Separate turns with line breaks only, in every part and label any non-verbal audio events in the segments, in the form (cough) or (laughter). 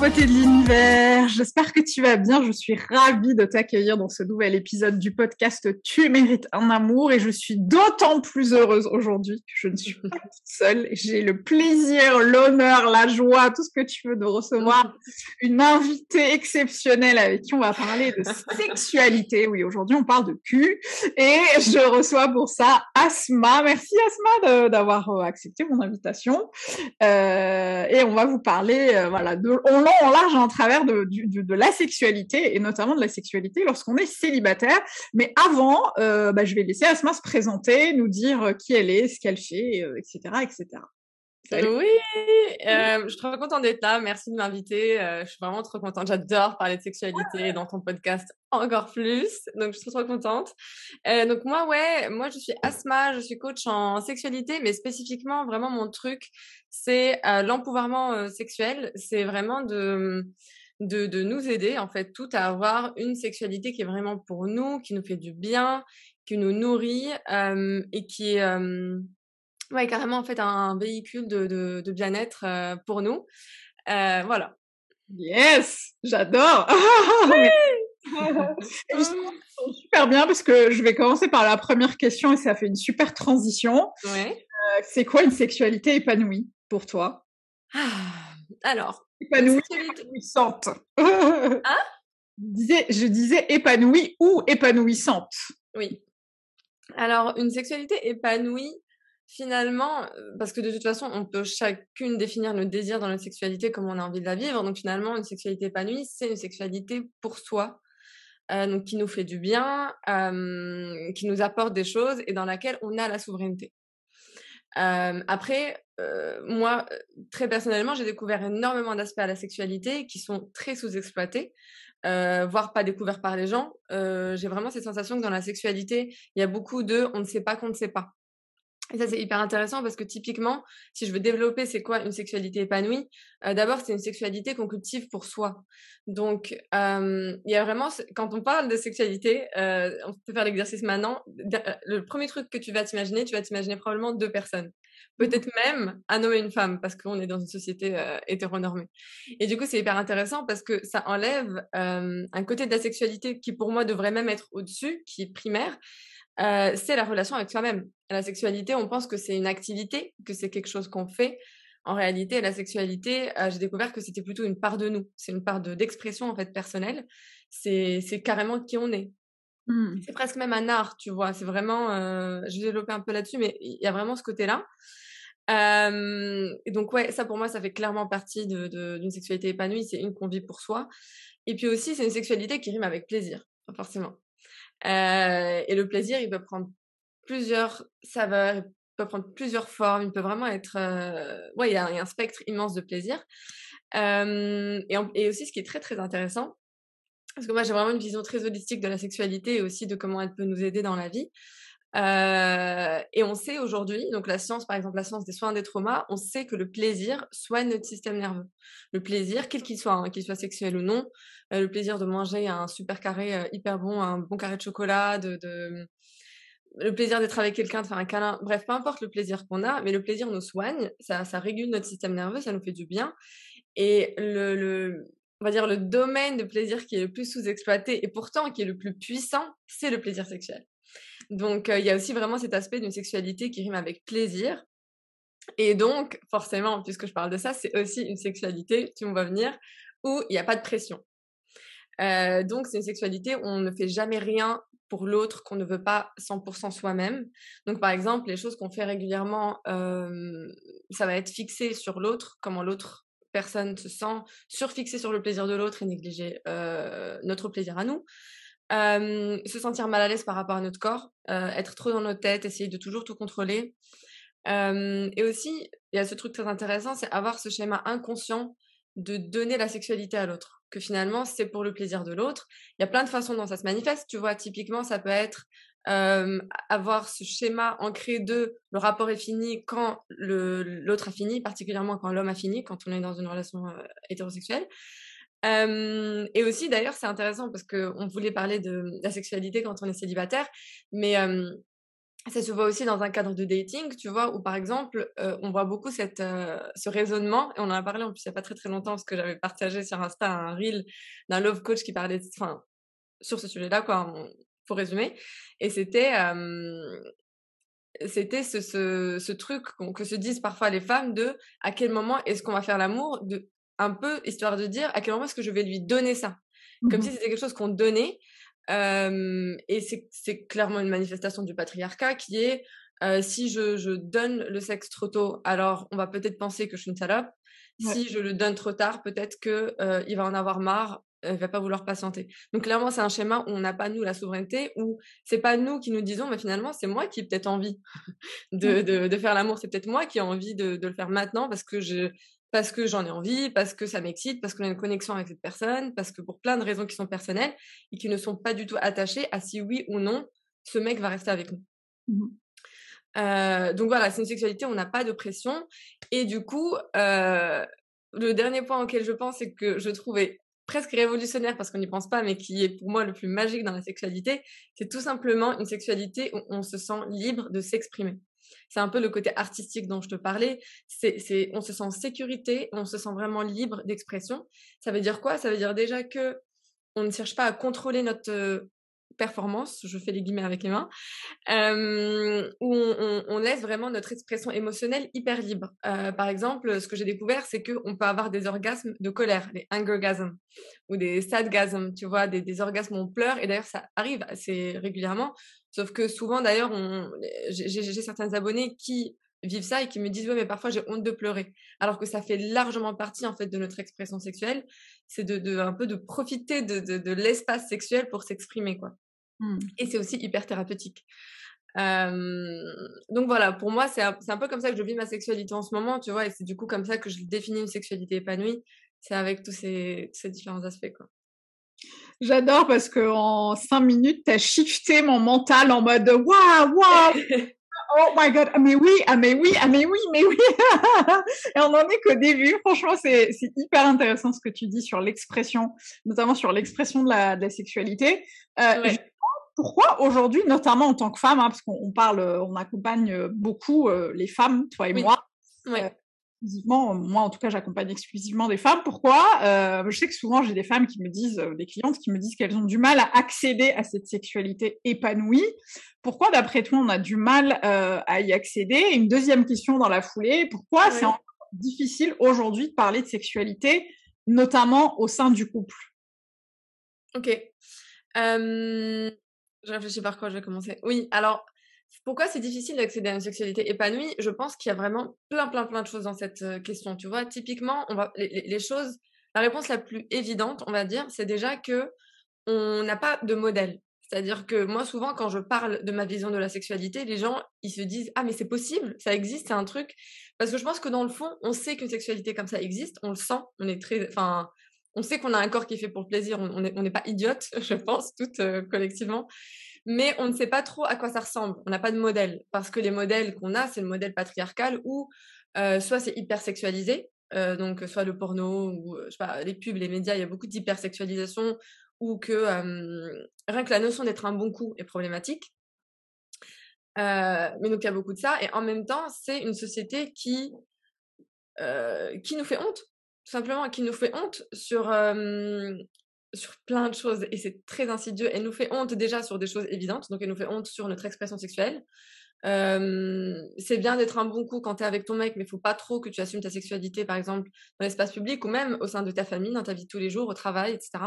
beauté de l'univers, j'espère que tu vas bien. Je suis ravie de t'accueillir dans ce nouvel épisode du podcast Tu mérites un amour et je suis d'autant plus heureuse aujourd'hui que je ne suis pas (laughs) toute seule. J'ai le plaisir, l'honneur, la joie, tout ce que tu veux de recevoir une invitée exceptionnelle avec qui on va parler de sexualité. Oui, aujourd'hui on parle de cul et je reçois pour ça Asma. Merci Asma d'avoir euh, accepté mon invitation euh, et on va vous parler, euh, voilà, de on en large en travers de, la sexualité et notamment de la sexualité lorsqu'on est célibataire. Mais avant, euh, bah, je vais laisser Asma se présenter, nous dire qui elle est, ce qu'elle fait, etc., euh,
Oui, euh, je suis trop contente d'être là. Merci de m'inviter. Euh, je suis vraiment trop contente. J'adore parler de sexualité dans ton podcast encore plus. Donc, je suis trop, trop contente. Euh, donc, moi, ouais, moi, je suis Asma. Je suis coach en sexualité, mais spécifiquement, vraiment, mon truc, c'est euh, l'empouvoirment sexuel. C'est vraiment de, de, de nous aider, en fait, tout à avoir une sexualité qui est vraiment pour nous, qui nous fait du bien, qui nous nourrit et qui est Ouais, carrément, en fait, un, véhicule de, de, de bien-être euh, pour nous. Euh, voilà.
Yes, j'adore. (laughs) (laughs) super bien parce que je vais commencer par la première question et ça fait une super transition.
Ouais.
Euh, c'est quoi une sexualité épanouie pour toi?
Ah, Alors,
épanouie, épanouissante. hein (laughs) je disais, je disais épanouie ou épanouissante.
Oui. Alors, une sexualité épanouie, finalement, parce que de toute façon, on peut chacune définir le désir dans notre sexualité comme on a envie de la vivre. Donc finalement, une sexualité épanouie, c'est une sexualité pour soi, euh, donc qui nous fait du bien, euh, qui nous apporte des choses et dans laquelle on a la souveraineté. Euh, après, moi, très personnellement, j'ai découvert énormément d'aspects à la sexualité qui sont très sous-exploités. voire pas découverts par les gens. j'ai vraiment cette sensation que dans la sexualité, il y a beaucoup de on ne sait pas qu'on ne sait pas. Et ça, c'est hyper intéressant parce que typiquement, si je veux développer c'est quoi une sexualité épanouie, euh, d'abord, c'est une sexualité qu'on cultive pour soi. Donc, euh, il y a vraiment, quand on parle de sexualité, euh, on peut faire l'exercice maintenant. Le premier truc que tu vas t'imaginer, tu vas t'imaginer probablement deux personnes. Peut-être même un homme et une femme parce qu'on est dans une société hétéronormée. Et du coup, c'est hyper intéressant parce que ça enlève un côté de la sexualité qui pour moi devrait même être au-dessus, qui est primaire euh, c'est la relation avec soi-même. La sexualité, on pense que c'est une activité, que c'est quelque chose qu'on fait. En réalité, la sexualité, euh, j'ai découvert que c'était plutôt une part de nous. C'est une part d'expression en fait personnelle. C'est c'est carrément qui on est. Mmh. C'est presque même un art, tu vois. C'est vraiment, euh, je vais développer un peu là-dessus, mais il y a vraiment ce côté-là. et donc ouais, ça pour moi, ça fait clairement partie d'une de, sexualité épanouie. C'est une qu'on vit pour soi. Et puis aussi, c'est une sexualité qui rime avec plaisir, forcément. Euh, et le plaisir, il peut prendre plusieurs saveurs, il peut prendre plusieurs formes, il peut vraiment être... Euh... Ouais, il y, a, un spectre immense de plaisir. Et, aussi, ce qui est très, très intéressant, parce que moi, j'ai vraiment une vision très holistique de la sexualité et aussi de comment elle peut nous aider dans la vie. Et on sait aujourd'hui, donc la science, par exemple, la science des soins des traumas, on sait que le plaisir soigne notre système nerveux. Le plaisir, quel qu'il soit, hein, qu'il soit sexuel ou non, le plaisir de manger un super carré euh, hyper bon, un bon carré de chocolat, de le plaisir d'être avec quelqu'un, de faire un câlin, bref, peu importe le plaisir qu'on a, mais le plaisir nous soigne, ça, régule notre système nerveux, ça nous fait du bien. Et le, on va dire le domaine de plaisir qui est le plus sous-exploité et pourtant qui est le plus puissant, c'est le plaisir sexuel. Donc il y a aussi vraiment cet aspect d'une sexualité qui rime avec plaisir. Et donc, forcément, puisque je parle de ça, c'est aussi une sexualité, tu me vois venir, où il n'y a pas de pression. Euh, donc, c'est une sexualité où on ne fait jamais rien pour l'autre qu'on ne veut pas 100% soi-même. Donc, par exemple, les choses qu'on fait régulièrement, euh, ça va être fixé sur l'autre, comment l'autre personne se sent, surfixé sur le plaisir de l'autre et négliger euh, notre plaisir à nous. se sentir mal à l'aise par rapport à notre corps, être trop dans notre tête, essayer de toujours tout contrôler. et aussi, il y a ce truc très intéressant, c'est avoir ce schéma inconscient de donner la sexualité à l'autre que finalement c'est pour le plaisir de l'autre. Il y a plein de façons dont ça se manifeste. Tu vois, typiquement, ça peut être avoir ce schéma ancré de le rapport est fini quand l'autre a fini, particulièrement quand l'homme a fini, quand on est dans une relation hétérosexuelle. et aussi, d'ailleurs, c'est intéressant parce qu'on voulait parler de, la sexualité quand on est célibataire, mais ça se voit aussi dans un cadre de dating, tu vois, où par exemple, euh, on voit beaucoup cette, euh, ce raisonnement, et on en a parlé en plus il n'y a pas très très longtemps, parce que j'avais partagé sur Insta un reel d'un love coach qui parlait, enfin, sur ce sujet-là, quoi, pour résumer. Et c'était, c'était ce, ce, ce, truc que se disent parfois les femmes de à quel moment est-ce qu'on va faire l'amour, un peu histoire de dire à quel moment est-ce que je vais lui donner ça? Comme mmh si c'était quelque chose qu'on donnait et c'est clairement une manifestation du patriarcat qui est si je, je, donne le sexe trop tôt, alors on va peut-être penser que je suis une salope. Si je le donne trop tard, peut-être que il va en avoir marre, il va pas vouloir patienter. Donc clairement, c'est un schéma où on n'a pas nous la souveraineté, où c'est pas nous qui nous disons, mais finalement c'est moi qui ai peut-être envie (laughs) de, de, de, faire l'amour. C'est peut-être moi qui ai envie de, de, le faire maintenant parce que je parce que j'en ai envie, parce que ça m'excite, parce qu'on a une connexion avec cette personne, parce que pour plein de raisons qui sont personnelles et qui ne sont pas du tout attachées à si oui ou non ce mec va rester avec nous. Mmh euh, donc voilà, c'est une sexualité où on n'a pas de pression. Et du coup, euh, le dernier point auquel je pense, c'est que je trouvais presque révolutionnaire parce qu'on n'y pense pas, mais qui est pour moi le plus magique dans la sexualité, c'est tout simplement une sexualité où on se sent libre de s'exprimer. C'est un peu le côté artistique dont je te parlais. C'est, on se sent en sécurité, on se sent vraiment libre d'expression. Ça veut dire quoi? Ça veut dire déjà que on ne cherche pas à contrôler notre performance, je fais les guillemets avec les mains, euh, où on, laisse vraiment notre expression émotionnelle hyper libre. Euh, par exemple, ce que j'ai découvert, c'est qu'on peut avoir des orgasmes de colère, des angergasms, ou des sadgasms, tu vois, des, orgasmes où on pleure, et d'ailleurs ça arrive assez régulièrement, sauf que souvent d'ailleurs, j'ai certains abonnés qui vivent ça et qui me disent ouais mais parfois j'ai honte de pleurer. Alors que ça fait largement partie en fait de notre expression sexuelle. C'est de, un peu de profiter de, de l'espace sexuel pour s'exprimer quoi mmh. et c'est aussi hyper thérapeutique donc voilà pour moi c'est un, un, peu comme ça que je vis ma sexualité en ce moment tu vois et c'est du coup comme ça que je définis une sexualité épanouie c'est avec tous ces, ces différents aspects quoi
J'adore parce que en cinq minutes, tu as shifté mon mental en mode waouh, waouh, oh my god, ah mais oui, ah mais oui, ah mais oui, mais oui. (laughs) et on en est qu'au début. Franchement, c'est hyper intéressant ce que tu dis sur l'expression, notamment sur l'expression de la, de la sexualité. Euh, Pourquoi aujourd'hui, notamment en tant que femme, hein, parce qu'on parle, on accompagne beaucoup euh, les femmes, toi et moi. Ouais. Euh, exclusivement, moi en tout cas, j'accompagne exclusivement des femmes. Pourquoi euh, Je sais que souvent j'ai des femmes qui me disent, euh, des clientes qui me disent qu'elles ont du mal à accéder à cette sexualité épanouie. Pourquoi, d'après toi, on a du mal euh, à y accéder? Une deuxième question dans la foulée pourquoi c'est difficile aujourd'hui de parler de sexualité, notamment au sein du couple?
Ok. Euh... Je réfléchis par quoi je vais commencer. Oui, alors pourquoi c'est difficile d'accéder à une sexualité épanouie? Je pense qu'il y a vraiment plein, plein, plein de choses dans cette euh, question. Tu vois, typiquement, on va, les, choses, la réponse la plus évidente, on va dire, c'est déjà que on n'a pas de modèle. C'est-à-dire que moi, souvent, quand je parle de ma vision de la sexualité, les gens, ils se disent Ah, mais c'est possible, ça existe, c'est un truc. Parce que je pense que dans le fond, on sait qu'une sexualité comme ça existe, on le sent, on est très. Enfin, on sait qu'on a un corps qui est fait pour le plaisir, on n'est pas idiotes, (laughs) je pense, toutes euh, collectivement mais on ne sait pas trop à quoi ça ressemble. On n'a pas de modèle parce que les modèles qu'on a, c'est le modèle patriarcal où euh, soit c'est hyper sexualisé, euh, donc soit le porno ou sais pas, les pubs, les médias, il y a beaucoup d'hypersexualisation ou que rien que la notion d'être un bon coup est problématique. mais donc il y a beaucoup de ça. Et en même temps, c'est une société qui, qui nous fait honte, simplement, qui nous fait honte sur, plein de choses et c'est très insidieux. Elle nous fait honte déjà sur des choses évidentes, donc elle nous fait honte sur notre expression sexuelle. c'est bien d'être un bon coup quand tu es avec ton mec, mais il faut pas trop que tu assumes ta sexualité, par exemple, dans l'espace public ou même au sein de ta famille, dans ta vie de tous les jours, au travail, etc.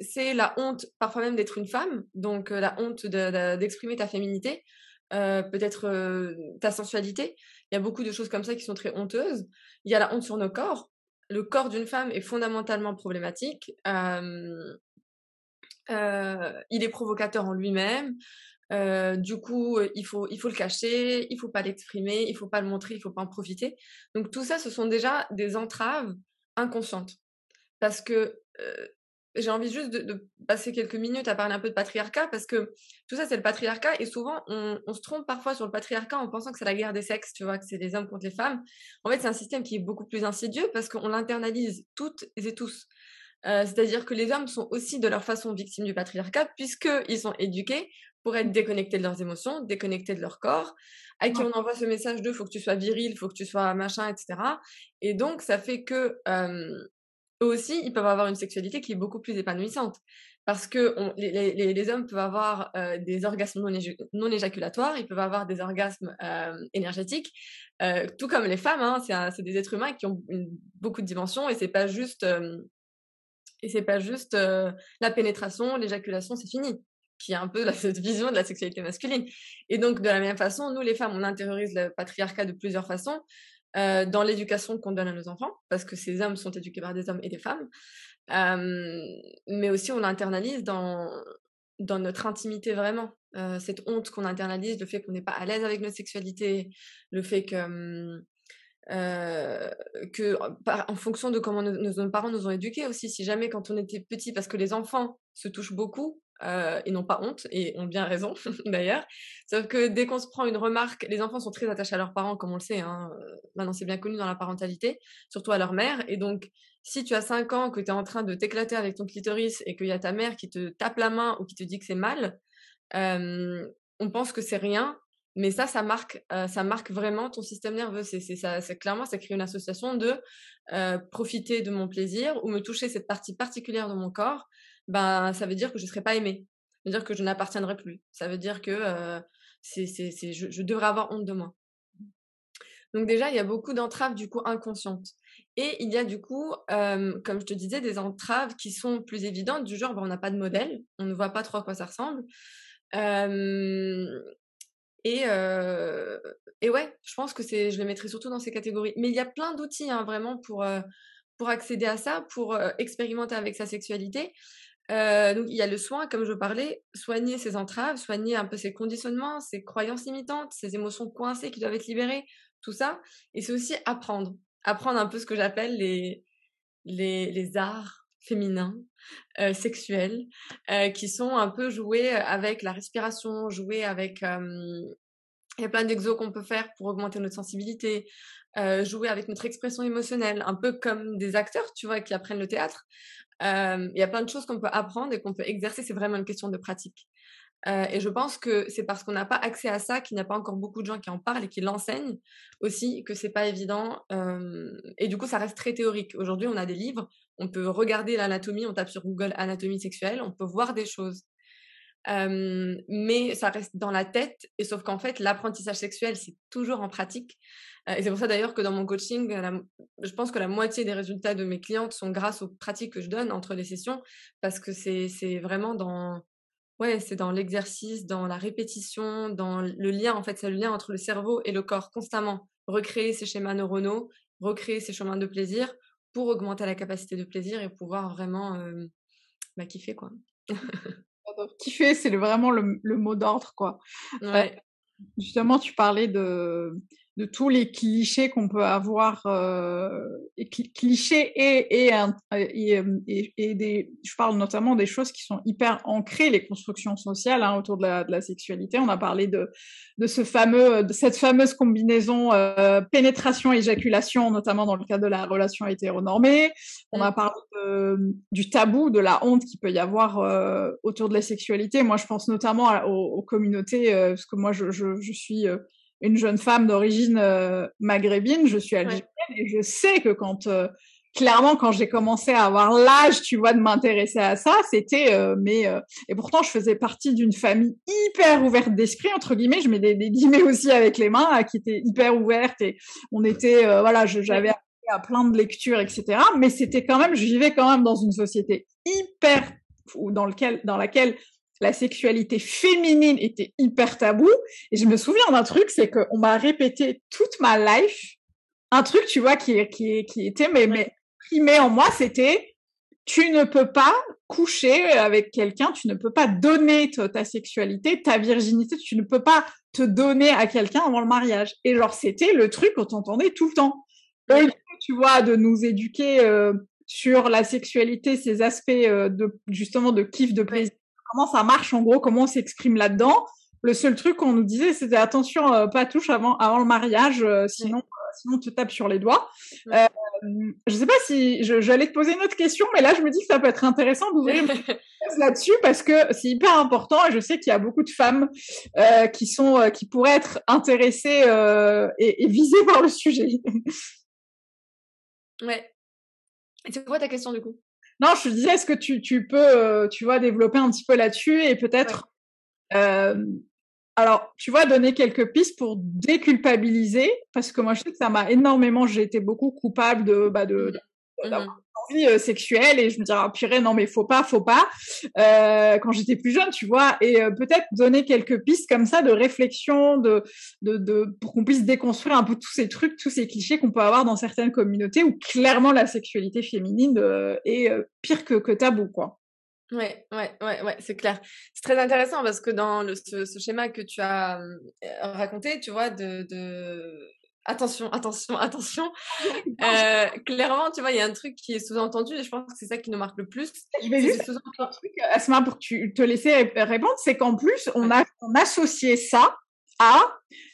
c'est la honte, parfois même d'être une femme, donc la honte d'exprimer ta féminité, peut-être ta sensualité. Il y a beaucoup de choses comme ça qui sont très honteuses. Il y a la honte sur nos corps le corps d'une femme est fondamentalement problématique. il est provocateur en lui-même. du coup, il faut, il faut le cacher, il faut pas l'exprimer, il faut pas le montrer, il faut pas en profiter. Donc tout ça, ce sont déjà des entraves inconscientes. Parce que j'ai envie juste de, passer quelques minutes à parler un peu de patriarcat parce que tout ça c'est le patriarcat et souvent on, se trompe parfois sur le patriarcat en pensant que c'est la guerre des sexes, tu vois, que c'est les hommes contre les femmes. En fait c'est un système qui est beaucoup plus insidieux parce qu'on l'internalise toutes et tous. Euh, c'est-à-dire que les hommes sont aussi de leur façon victimes du patriarcat puisqu'ils sont éduqués pour être déconnectés de leurs émotions, déconnectés de leur corps, à qui on envoie ce message de faut que tu sois viril, faut que tu sois machin, etc. Et donc ça fait que eux aussi, ils peuvent avoir une sexualité qui est beaucoup plus épanouissante. Parce que les, hommes peuvent avoir euh, des orgasmes non, éjaculatoires, ils peuvent avoir des orgasmes euh, énergétiques, euh, tout comme les femmes. Hein, c'est des êtres humains qui ont beaucoup de dimensions et c'est pas juste et c'est pas juste la pénétration, l'éjaculation, c'est fini qui est un peu (laughs) cette vision de la sexualité masculine. Et donc, de la même façon, nous, les femmes, on intériorise le patriarcat de plusieurs façons. Euh, dans l'éducation qu'on donne à nos enfants, parce que ces hommes sont éduqués par des hommes et des femmes, mais aussi on l'internalise dans, dans notre intimité vraiment. Euh, cette honte qu'on internalise, le fait qu'on n'est pas à l'aise avec notre sexualité, le fait que, euh, que en fonction de comment nos, parents nous ont éduqués aussi, si jamais quand on était petit, parce que les enfants se touchent beaucoup, euh, et n'ont pas honte et ont bien raison (laughs) d'ailleurs. Sauf que dès qu'on se prend une remarque, les enfants sont très attachés à leurs parents, comme on le sait. Hein. Euh, maintenant, c'est bien connu dans la parentalité, surtout à leur mère. Et donc, si tu as 5 ans, que tu es en train de t'éclater avec ton clitoris et qu'il y a ta mère qui te tape la main ou qui te dit que c'est mal, euh, on pense que c'est rien. Mais ça, ça marque, ça marque vraiment ton système nerveux. C'est, c'est clairement, ça crée une association de profiter de mon plaisir ou me toucher cette partie particulière de mon corps ben, ça veut dire que je ne serai pas aimée. Ça veut dire que je n'appartiendrai plus. Ça veut dire que euh, c'est, c'est, c'est, je, devrais avoir honte de moi. Donc déjà, il y a beaucoup d'entraves du coup inconscientes. Et il y a du coup, euh, comme je te disais, des entraves qui sont plus évidentes, du genre, ben, on n'a pas de modèle, on ne voit pas trop à quoi ça ressemble. et, et ouais, je pense que je les mettrai surtout dans ces catégories. Mais il y a plein d'outils hein, vraiment pour, pour accéder à ça, pour expérimenter avec sa sexualité. Euh, donc il y a le soin, comme je parlais, soigner ses entraves, soigner un peu ses conditionnements, ses croyances limitantes, ses émotions coincées qui doivent être libérées, tout ça. Et c'est aussi apprendre, apprendre un peu ce que j'appelle les, les, les arts féminins, euh, sexuels, euh, qui sont un peu joués avec la respiration, joués avec... il y a plein d'exos qu'on peut faire pour augmenter notre sensibilité, jouer avec notre expression émotionnelle, un peu comme des acteurs, tu vois, qui apprennent le théâtre. Il y a plein de choses qu'on peut apprendre et qu'on peut exercer. C'est vraiment une question de pratique. et je pense que c'est parce qu'on n'a pas accès à ça qu'il n'y a pas encore beaucoup de gens qui en parlent et qui l'enseignent aussi que c'est pas évident. et du coup, ça reste très théorique. Aujourd'hui, on a des livres, on peut regarder l'anatomie, on tape sur Google anatomie sexuelle, on peut voir des choses. Mais ça reste dans la tête. Et sauf qu'en fait, l'apprentissage sexuel, c'est toujours en pratique. Et c'est pour ça d'ailleurs que dans mon coaching, je pense que la moitié des résultats de mes clientes sont grâce aux pratiques que je donne entre les sessions, parce que c'est vraiment dans, ouais, c'est dans l'exercice, dans la répétition, dans le lien, en fait, c'est le lien entre le cerveau et le corps constamment. Recréer ces schémas neuronaux, recréer ces chemins de plaisir pour augmenter la capacité de plaisir et pouvoir vraiment bah, kiffer, quoi. (laughs)
kiffer, c'est vraiment le, mot d'ordre, quoi.
Ouais.
justement, tu parlais de, de tous les clichés qu'on peut avoir, euh, et clichés et, et, et, et, des, je parle notamment des choses qui sont hyper ancrées, les constructions sociales hein, autour de la, de la, sexualité. On a parlé de, de ce fameux, de cette fameuse combinaison euh, pénétration-éjaculation, notamment dans le cas de la relation hétéronormée. On a parlé du tabou, de la honte qu'il peut y avoir euh, autour de la sexualité. Moi, je pense notamment aux, communautés, euh, parce que moi, je, je, je suis euh, une jeune femme d'origine euh, maghrébine, je suis algérienne et je sais que quand euh, clairement quand j'ai commencé à avoir l'âge, tu vois, de m'intéresser à ça, c'était euh, mais et pourtant je faisais partie d'une famille hyper ouverte d'esprit entre guillemets, je mets des, des, guillemets aussi avec les mains qui était hyper ouverte et on était voilà, j'avais à plein de lectures etc. Mais c'était quand même, je vivais quand même dans une société hyper ou dans lequel dans laquelle la sexualité féminine était hyper tabou. Et je me souviens d'un truc, c'est qu'on m'a répété toute ma life un truc, tu vois, qui, qui, qui était mais, mais primé en moi, c'était tu ne peux pas coucher avec quelqu'un, tu ne peux pas donner ta, sexualité, ta virginité, tu ne peux pas te donner à quelqu'un avant le mariage. Et genre, c'était le truc qu'on entendait tout le temps. tu vois, de nous éduquer euh, sur la sexualité, ces aspects euh, de justement de kiff, de plaisir, comment ça marche en gros, comment on s'exprime là-dedans. Le seul truc qu'on nous disait, c'était attention, euh, pas touche avant, avant le mariage, euh, sinon, euh, sinon tu tapes sur les doigts. Euh, je sais pas si j'allais te poser une autre question, mais là je me dis que ça peut être intéressant d'ouvrir (laughs) là-dessus parce que c'est hyper important et je sais qu'il y a beaucoup de femmes qui sont qui pourraient être intéressées et, et visées par le sujet.
ouais. Et c'est quoi ta question du coup?
Non, je te disais, est-ce que tu, tu peux, euh, tu vois, développer un petit peu là-dessus et peut-être, euh, alors, tu vois, donner quelques pistes pour déculpabiliser, parce que moi, je sais que ça m'a énormément, j'ai été beaucoup coupable de, bah, de, mmh. Mmh euh, sexuelle et je me disais ah, purée non mais faut pas faut pas euh, quand j'étais plus jeune tu vois et euh, peut-être donner quelques pistes comme ça de réflexion de de, pour qu'on puisse déconstruire un peu tous ces trucs tous ces clichés qu'on peut avoir dans certaines communautés où clairement la sexualité féminine est pire que que tabou quoi
Ouais, ouais, ouais, ouais, c'est clair. C'est très intéressant parce que dans ce, schéma que tu as raconté, tu vois, de attention, attention, (laughs) attention. (laughs) Euh, clairement, tu vois, il y a un truc qui est sous-entendu et je pense que c'est ça qui nous marque le plus.
Je vais juste un truc, Asma, pour que tu te laisser répondre, c'est qu'en plus, on a on associé ça à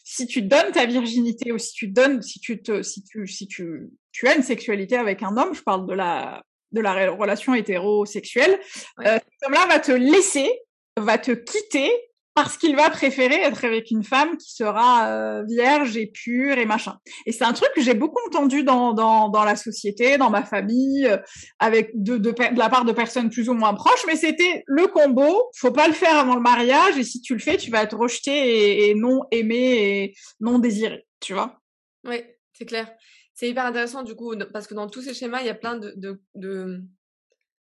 si tu donnes ta virginité ou si tu donnes, si tu te, si tu, si tu, tu as une sexualité avec un homme, je parle de la de la relation hétérosexuelle, ouais. euh, cet homme-là va te laisser, va te quitter parce qu'il va préférer être avec une femme qui sera euh, vierge et pure et machin. Et c'est un truc que j'ai beaucoup entendu dans, dans, dans la société, dans ma famille, euh, avec de, de, la part de personnes plus ou moins proches, mais c'était le combo, faut pas le faire avant le mariage, et si tu le fais, tu vas être rejeté et, non aimé et non désiré, tu vois
Oui, c'est clair. C'est hyper intéressant du coup, parce que dans tous ces schémas, il y a plein de, de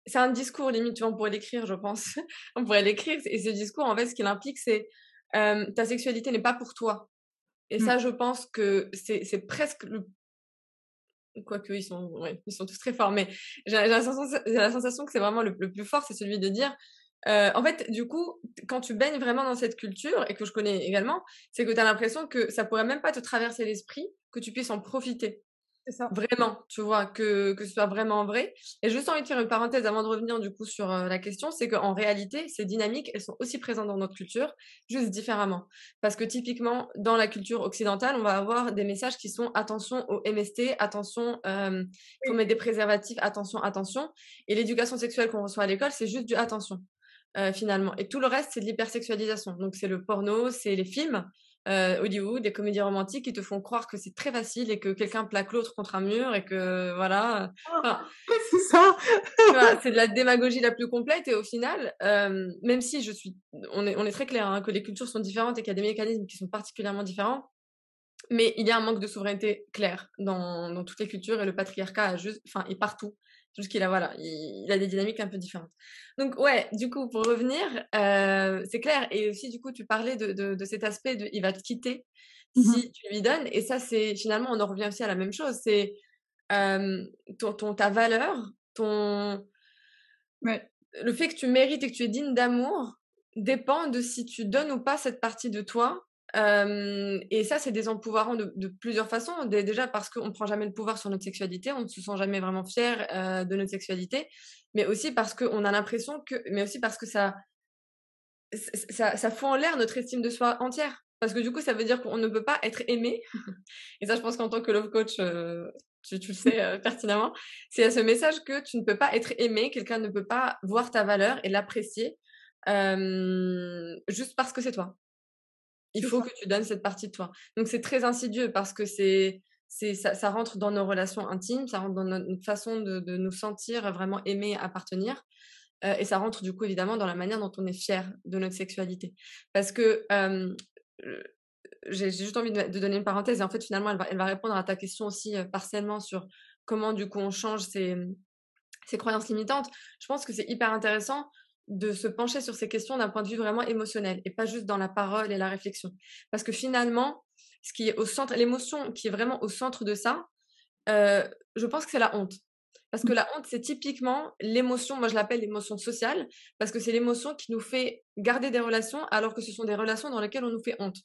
c'est un discours limite, tu vois, on pourrait l'écrire, je pense. (laughs) on pourrait l'écrire. Et ce discours, en fait, ce qu'il implique, c'est euh, ta sexualité n'est pas pour toi. Et mmh. ça, je pense que c'est presque le quoique ils sont ouais, ils sont tous très forts mais j'ai la, la, sensation que c'est vraiment le, le, plus fort c'est celui de dire euh, en fait du coup quand tu baignes vraiment dans cette culture et que je connais également c'est que tu as l'impression que ça pourrait même pas te traverser l'esprit que tu puisses en profiter ça. Vraiment, tu vois, que, que ce soit vraiment vrai. Et juste envie de faire une parenthèse avant de revenir du coup sur euh, la question, c'est qu'en réalité, ces dynamiques, elles sont aussi présentes dans notre culture, juste différemment. Parce que typiquement, dans la culture occidentale, on va avoir des messages qui sont attention au MST, attention, euh, faut mettre des préservatifs, attention, attention. Et l'éducation sexuelle qu'on reçoit à l'école, c'est juste du attention. Euh, finalement. Et tout le reste, c'est de l'hypersexualisation. Donc, c'est le porno, c'est les films euh, Hollywood, des comédies romantiques qui te font croire que c'est très facile et que quelqu'un plaque l'autre contre un mur et que voilà.
Enfin, (laughs) c'est ça.
c'est de la démagogie la plus complète et au final, euh, même si je suis, on est, on est très clair hein, que les cultures sont différentes et qu'il y a des mécanismes qui sont particulièrement différents, mais il y a un manque de souveraineté clair dans, dans toutes les cultures et le patriarcat a juste, enfin, est partout Juste qu'il a, voilà, il, a des dynamiques un peu différentes. Donc, ouais, du coup, pour revenir, euh, c'est clair. Et aussi, du coup, tu parlais de, de, de, cet aspect de il va te quitter mmh si tu lui donnes. Et ça, c'est finalement, on en revient aussi à la même chose. C'est euh, ton, ton, ta valeur, ton.
Ouais.
Le fait que tu mérites et que tu es digne d'amour dépend de si tu donnes ou pas cette partie de toi et ça, c'est désempouvoirant de, de plusieurs façons. Déjà parce qu'on ne prend jamais le pouvoir sur notre sexualité, on ne se sent jamais vraiment fier de notre sexualité, mais aussi parce qu'on a l'impression que, mais aussi parce que ça, ça, ça fout en l'air notre estime de soi entière. Parce que du coup, ça veut dire qu'on ne peut pas être aimé. (laughs) Et ça, je pense qu'en tant que love coach, tu, tu, le sais pertinemment, c'est à ce message que tu ne peux pas être aimé, quelqu'un ne peut pas voir ta valeur et l'apprécier juste parce que c'est toi. Il faut que tu donnes cette partie de toi. Donc c'est très insidieux parce que c'est c'est ça, ça, rentre dans nos relations intimes, ça rentre dans notre façon de, de nous sentir vraiment aimés, appartenir. Euh, et ça rentre du coup évidemment dans la manière dont on est fier de notre sexualité. Parce que euh, j'ai juste envie de, de, donner une parenthèse et en fait finalement elle va, elle va répondre à ta question aussi euh, partiellement sur comment du coup on change ses, ses croyances limitantes. Je pense que c'est hyper intéressant de se pencher sur ces questions d'un point de vue vraiment émotionnel et pas juste dans la parole et la réflexion. Parce que finalement, ce qui est au centre, l'émotion qui est vraiment au centre de ça, euh, je pense que c'est la honte. Parce que la honte, c'est typiquement l'émotion, moi je l'appelle l'émotion sociale, parce que c'est l'émotion qui nous fait garder des relations alors que ce sont des relations dans lesquelles on nous fait honte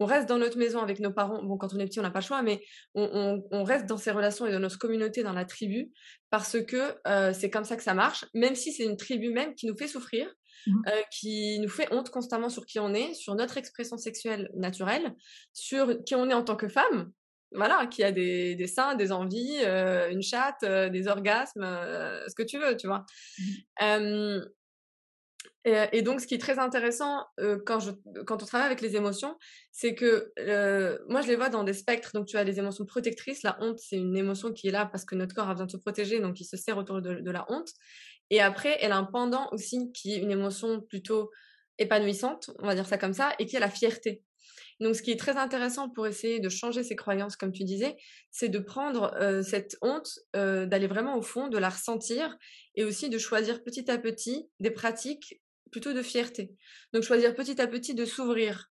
on reste dans notre maison avec nos parents. Bon, quand on est petit, on n'a pas le choix, mais on, reste dans ces relations et dans notre communauté, dans la tribu, parce que euh, c'est comme ça que ça marche, même si c'est une tribu même qui nous fait souffrir, mmh. euh, qui nous fait honte constamment sur qui on est, sur notre expression sexuelle naturelle, sur qui on est en tant que femme, voilà, qui a des, des seins, des envies, euh, une chatte, des orgasmes, ce que tu veux, tu vois. Mmh. Et, et, donc, ce qui est très intéressant euh, quand, on travaille avec les émotions, c'est que euh, moi, je les vois dans des spectres. Donc, tu as les émotions protectrices. La honte, c'est une émotion qui est là parce que notre corps a besoin de se protéger, donc il se sert autour de, la honte. Et après, elle a un pendant aussi qui est une émotion plutôt épanouissante, on va dire ça comme ça, et qui est la fierté. Donc, ce qui est très intéressant pour essayer de changer ses croyances, comme tu disais, c'est de prendre euh, cette honte, euh, d'aller vraiment au fond, de la ressentir, et aussi de choisir petit à petit des pratiques plutôt de fierté. Donc choisir petit à petit de s'ouvrir.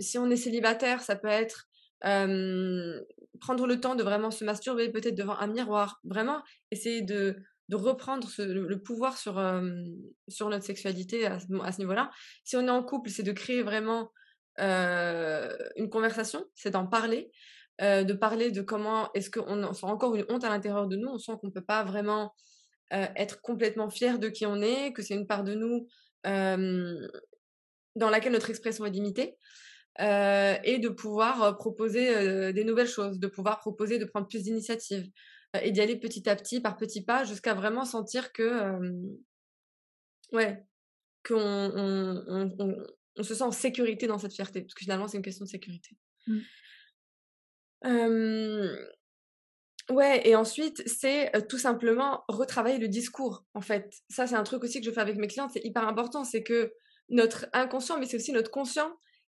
Si on est célibataire, ça peut être prendre le temps de vraiment se masturber peut-être devant un miroir, vraiment essayer de, de reprendre le, pouvoir sur, sur notre sexualité à, à ce niveau-là. Si on est en couple, c'est de créer vraiment une conversation, c'est d'en parler. de parler de comment est-ce qu'on sent encore une honte à l'intérieur de nous, on sent qu'on ne peut pas vraiment euh, être complètement fier de qui on est, que c'est une part de nous dans laquelle notre expression est limitée. Et de pouvoir proposer des nouvelles choses, de pouvoir proposer de prendre plus d'initiatives et d'y aller petit à petit, par petits pas, jusqu'à vraiment sentir que, ouais, qu'on on, on, on, se sent en sécurité dans cette fierté, parce que finalement c'est une question de sécurité. Mmh. Ouais, et ensuite, c'est tout simplement retravailler le discours, en fait. Ça, c'est un truc aussi que je fais avec mes clientes, c'est hyper important, c'est que notre inconscient, mais c'est aussi notre conscient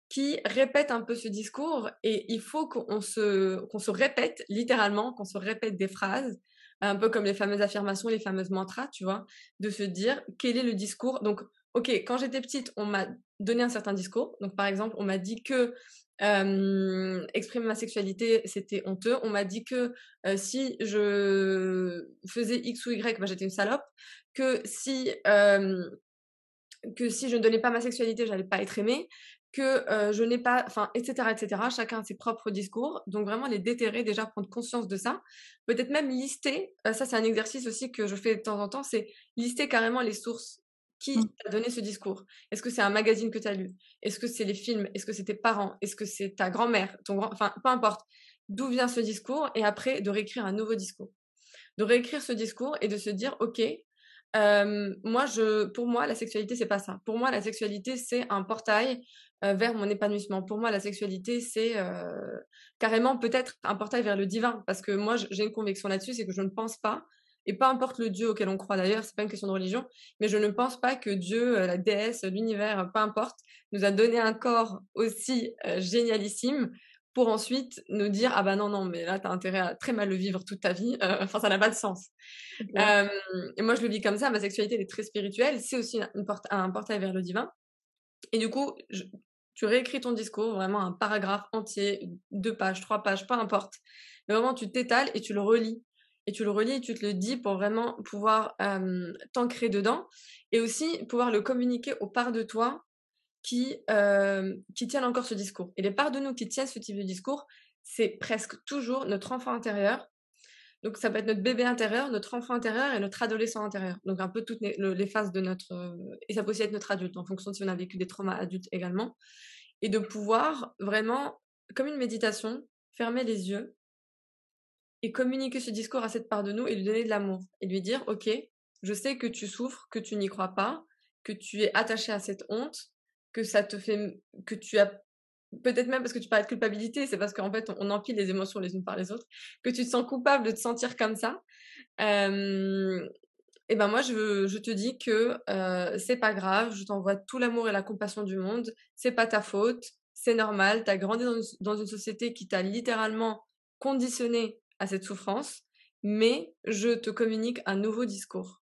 qui répète un peu ce discours, et il faut qu'on se, qu'on se répète, littéralement, qu'on se répète des phrases, un peu comme les fameuses affirmations, les fameuses mantras, tu vois, de se dire quel est le discours. Donc, ok, quand j'étais petite, on m'a donné un certain discours. Donc, par exemple, on m'a dit que exprimer ma sexualité, c'était honteux. On m'a dit que si je faisais X ou Y, bah, j'étais une salope. Que si, que si je ne donnais pas ma sexualité, j'allais pas être aimée. Que je n'ai pas, enfin, etc., etc. Chacun a ses propres discours. Donc vraiment les déterrer, déjà prendre conscience de ça. Peut-être même lister. ça, c'est un exercice aussi que je fais de temps en temps. C'est lister carrément les sources qui mmh. t'a donné ce discours? Est-ce que c'est un magazine que tu as lu? Est-ce que c'est les films? Est-ce que c'est tes parents? Est-ce que c'est ta grand-mère? Ton grand... Enfin, peu importe. D'où vient ce discours Et après, de réécrire un nouveau discours? De réécrire ce discours et de se dire, OK, moi, je, pour moi, la sexualité, c'est pas ça. Pour moi, la sexualité, c'est un portail vers mon épanouissement. Pour moi, la sexualité, c'est carrément peut-être un portail vers le divin. Parce que moi, j'ai une conviction là-dessus, c'est que je ne pense pas et peu importe le Dieu auquel on croit d'ailleurs, c'est pas une question de religion, mais je ne pense pas que Dieu, euh, la déesse, l'univers, peu importe, nous a donné un corps aussi euh, génialissime pour ensuite nous dire ah bah non non mais là t'as intérêt à très mal le vivre toute ta vie. Euh, enfin ça n'a pas de sens. Et moi je le vis comme ça ma sexualité elle est très spirituelle c'est aussi une porte, un portail vers le divin. Et du coup tu réécris ton discours vraiment un paragraphe entier deux pages trois pages peu importe. Mais vraiment tu t'étales et tu le relis et tu le relis et tu te le dis pour vraiment pouvoir t'ancrer dedans et aussi pouvoir le communiquer aux parts de toi qui, qui tiennent encore ce discours. Et les parts de nous qui tiennent ce type de discours, c'est presque toujours notre enfant intérieur. Donc ça peut être notre bébé intérieur, notre enfant intérieur et notre adolescent intérieur. Donc un peu toutes les, phases de notre... et ça peut aussi être notre adulte, en fonction de si on a vécu des traumas adultes également. Et de pouvoir vraiment, comme une méditation, fermer les yeux et communiquer ce discours à cette part de nous et lui donner de l'amour. Et lui dire, OK, je sais que tu souffres, que tu n'y crois pas, que tu es attaché à cette honte, que ça te fait... que tu as peut-être même parce que tu parlais de culpabilité, c'est parce qu'en fait, on, empile les émotions les unes par les autres, que tu te sens coupable de te sentir comme ça. et ben moi, je, je te dis que euh, c'est pas grave, je t'envoie tout l'amour et la compassion du monde, c'est pas ta faute, c'est normal, tu as grandi dans une, dans une société qui t'a littéralement conditionné à cette souffrance, mais je te communique un nouveau discours.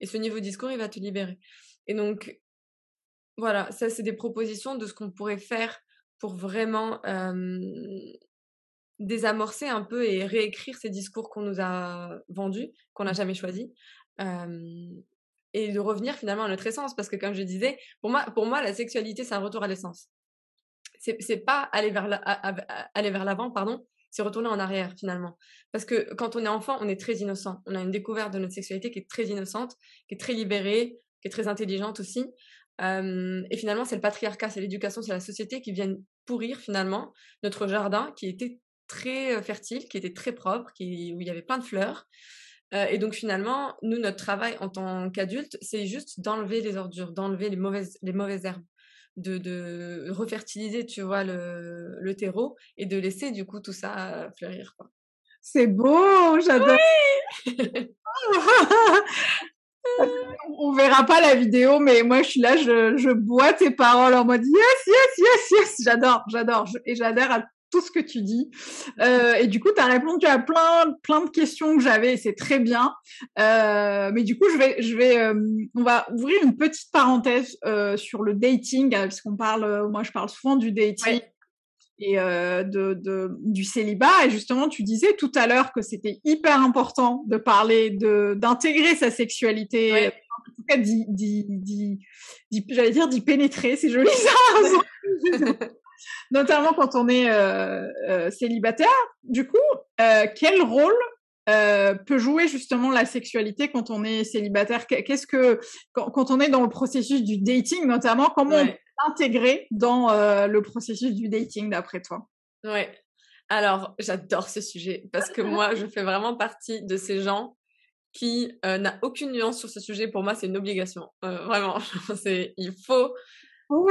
Et ce nouveau discours, il va te libérer. Et donc, voilà, ça, c'est des propositions de ce qu'on pourrait faire pour vraiment désamorcer un peu et réécrire ces discours qu'on nous a vendus, qu'on n'a mmh. jamais choisis. et de revenir finalement à notre essence. Parce que comme je disais, pour moi, pour moi la sexualité, c'est un retour à l'essence. C'est, pas aller vers, la, aller vers l'avant, pardon, c'est retourner en arrière finalement. Parce que quand on est enfant, on est très innocent. On a une découverte de notre sexualité qui est très innocente, qui est très libérée, qui est très intelligente aussi et finalement, c'est le patriarcat, c'est l'éducation, c'est la société qui viennent pourrir finalement notre jardin qui était très fertile, qui était très propre, où il y avait plein de fleurs. et donc finalement, nous, notre travail en tant qu'adultes, c'est juste d'enlever les ordures, d'enlever les mauvaises, les mauvaises herbes, de, de refertiliser, tu vois, le, le terreau et de laisser du coup tout ça fleurir.
C'est beau, j'adore. (laughs) on verra pas la vidéo, mais moi je suis là, je, je bois tes paroles en mode yes, yes, yes, yes. J'adore, j'adore, et j'adhère à tout ce que tu dis. Euh, et du coup, tu as répondu à plein, plein de questions que j'avais, et c'est très bien. Euh, mais du coup, je vais, je vais, euh, on va ouvrir une petite parenthèse sur le dating, parce qu'on parle, moi je parle souvent du dating et de, de, du célibat. Et justement, tu disais tout à l'heure que c'était hyper important de parler de d'intégrer sa sexualité, en tout cas j'allais dire d'y pénétrer, c'est joli ça. (laughs) (laughs) Notamment quand on est euh, euh, célibataire. Du coup, euh, quel rôle euh, peut jouer justement la sexualité quand on est célibataire? Qu'est-ce que quand, quand, on est dans le processus du dating, notamment, comment on intégrer dans euh, le processus du dating d'après toi?
Ouais. Alors, j'adore ce sujet parce que moi, je fais vraiment partie de ces gens qui euh, n'a aucune nuance sur ce sujet. Pour moi, c'est une obligation. Vraiment, (laughs) c'est il faut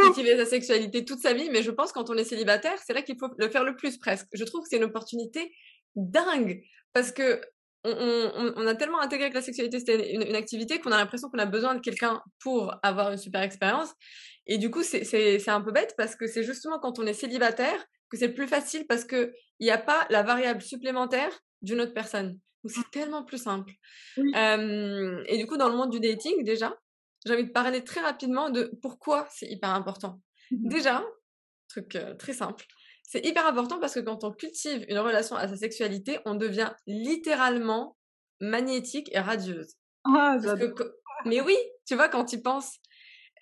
cultiver sa sexualité toute sa vie. Mais je pense quand on est célibataire, c'est là qu'il faut le faire le plus presque. Je trouve que c'est une opportunité dingue parce que on, on, a tellement intégré que la sexualité c'était une, une, activité qu'on a l'impression qu'on a besoin de quelqu'un pour avoir une super expérience. Et du coup, c'est un peu bête parce que c'est justement quand on est célibataire que c'est plus facile parce qu'il n'y a pas la variable supplémentaire d'une autre personne. Donc c'est tellement plus simple. et du coup, dans le monde du dating, déjà, j'ai envie de parler très rapidement de pourquoi c'est hyper important. Mmh déjà, truc très simple, c'est hyper important parce que quand on cultive une relation à sa sexualité, on devient littéralement magnétique et radieuse. Ah, mais oui, tu vois, quand tu penses,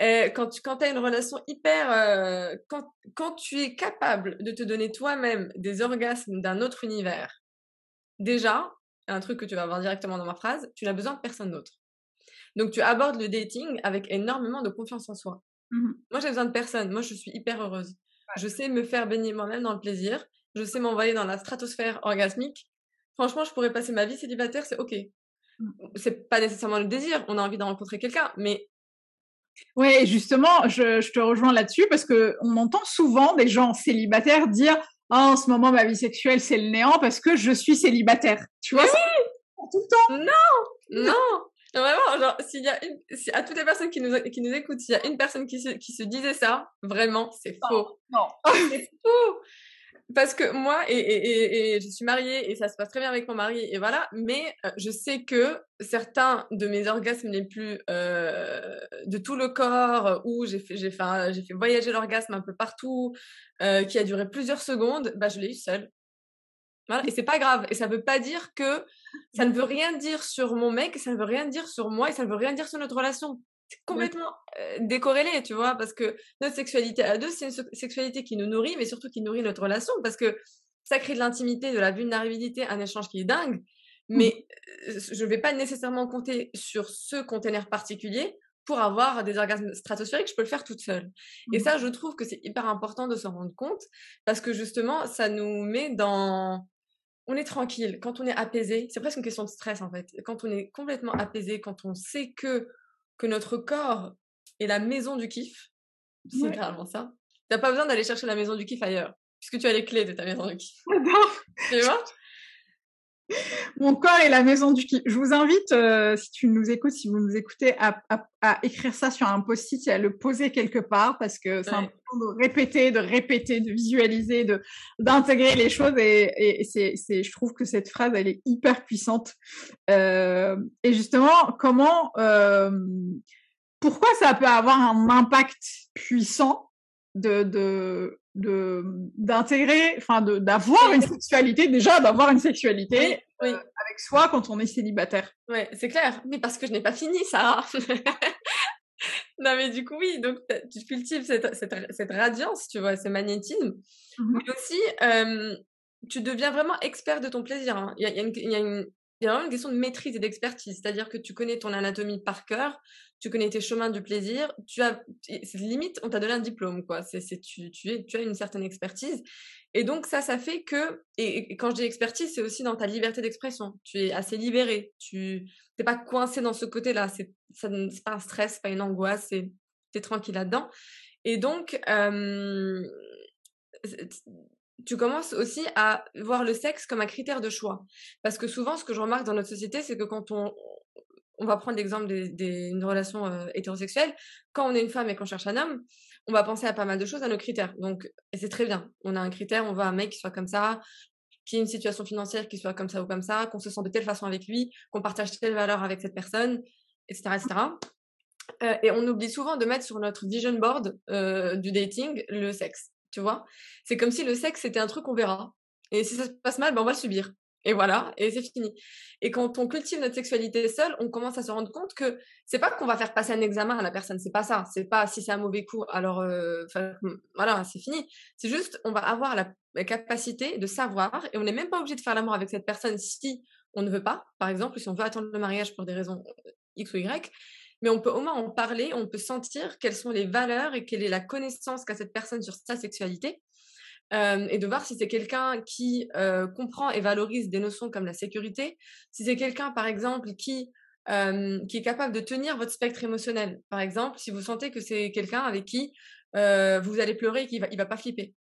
euh, quand tu quand as une relation hyper euh, quand quand tu es capable de te donner toi-même des orgasmes d'un autre univers déjà un truc que tu vas avoir directement dans ma phrase tu n'as besoin de personne d'autre donc tu abordes le dating avec énormément de confiance en soi. Mmh moi j'ai besoin de personne. Moi je suis hyper heureuse. Je sais me faire baigner moi-même dans le plaisir. Je sais m'envoyer dans la stratosphère orgasmique. Franchement je pourrais passer ma vie célibataire c'est ok. Mmh. c'est pas nécessairement le désir. On a envie de rencontrer quelqu'un mais
oui, justement, je, je, te rejoins là-dessus parce que on entend souvent des gens célibataires dire oh, en ce moment ma vie sexuelle c'est le néant parce que je suis célibataire. Tu vois
oui! tout le temps. Non, non. Vraiment, genre, s'il y a une, si, à toutes les personnes qui nous, qui nous écoutent, s'il y a une personne qui se, qui se disait ça, vraiment, c'est faux. Non. (laughs) c'est faux parce que moi, et, et, et, je suis mariée et ça se passe très bien avec mon mari, et voilà, mais euh, je sais que certains de mes orgasmes les plus euh, de tout le corps, où j'ai fait, j'ai fait, j'ai fait voyager l'orgasme un peu partout, euh, qui a duré plusieurs secondes, bah je l'ai eu seule. Voilà, et c'est pas grave, et ça veut pas dire que ça ne veut rien dire sur mon mec, ça ne veut rien dire sur moi, et ça ne veut rien dire sur notre relation. complètement décorrélé, tu vois, parce que notre sexualité à deux, c'est une sexualité qui nous nourrit, mais surtout qui nourrit notre relation, parce que ça crée de l'intimité, de la vulnérabilité, un échange qui est dingue. Mmh. Mais je ne vais pas nécessairement compter sur ce container particulier pour avoir des orgasmes stratosphériques, je peux le faire toute seule. Et mmh. ça, je trouve que c'est hyper important de s'en rendre compte parce que justement, ça nous met dans... On est tranquille, quand on est apaisé, c'est presque une question de stress en fait. Quand on est complètement apaisé, quand on sait que, que notre corps est la maison du kiff, c'est littéralement ça. Tu n'as pas besoin d'aller chercher la maison du kiff ailleurs, puisque tu as les clés de ta maison du kiff. tu vois? (laughs)
mon corps est la maison du kiff. Je vous invite, euh, si tu nous écoutes, si vous nous écoutez, à, écrire ça sur un post-it et à le poser quelque part parce que c'est important de répéter, de répéter, de visualiser, de d'intégrer les choses et, c'est, je trouve que cette phrase, elle est hyper puissante. Euh, et justement, comment, euh, pourquoi ça peut avoir un impact puissant de, de de d'intégrer, enfin de d'avoir une sexualité déjà, d'avoir une sexualité euh, avec soi quand on est célibataire.
Ouais, c'est clair. Mais parce que je n'ai pas fini ça. (laughs) non mais du coup oui, donc tu cultives cette, cette, cette radiance, tu vois, ce magnétisme, mmh mais aussi euh, tu deviens vraiment expert de ton plaisir. Hein. Il, y a, il, y a une, il y a vraiment une question de maîtrise et d'expertise, c'est-à-dire que tu connais ton anatomie par cœur, tu connais tes chemins du plaisir, tu as, limite, on t'a donné un diplôme, quoi. C'est, tu, tu, tu as une certaine expertise. Et donc, ça, ça fait que, et, quand je dis expertise, c'est aussi dans ta liberté d'expression. Tu es assez libéré. Tu n'es pas coincé dans ce côté-là. C'est, ça, c'est pas un stress, pas une angoisse, c'est, es tranquille là-dedans. Et donc, euh, tu commences aussi à voir le sexe comme un critère de choix. Parce que souvent, ce que je remarque dans notre société, c'est que quand on, on va prendre l'exemple d'une relation euh, hétérosexuelle, quand on est une femme et qu'on cherche un homme, on va penser à pas mal de choses, à nos critères. Donc, c'est très bien. On a un critère, on voit un mec qui soit comme ça, qui ait une situation financière qui soit comme ça ou comme ça, qu'on se sent de telle façon avec lui, qu'on partage telle valeur avec cette personne, etc., etc. Euh, et on oublie souvent de mettre sur notre vision board euh, du dating le sexe tu vois. C'est comme si le sexe c'était un truc qu'on verra. Et si ça se passe mal, ben on va le subir. Et voilà, et c'est fini. Et quand on cultive notre sexualité seule, on commence à se rendre compte que c'est pas qu'on va faire passer un examen à la personne, c'est pas ça. C'est pas si c'est un mauvais coup, alors euh, voilà, c'est fini. C'est juste, on va avoir la, capacité de savoir, et on n'est même pas obligé de faire l'amour avec cette personne si on ne veut pas, par exemple, si on veut attendre le mariage pour des raisons euh, X ou Y mais on peut au moins en parler, on peut sentir quelles sont les valeurs et quelle est la connaissance qu'a cette personne sur sa sexualité. Euh, et de voir si c'est quelqu'un qui euh, comprend et valorise des notions comme la sécurité, si c'est quelqu'un, par exemple, qui, euh, qui est capable de tenir votre spectre émotionnel. Par exemple, si vous sentez que c'est quelqu'un avec qui vous allez pleurer et qu'il va, il va pas flipper.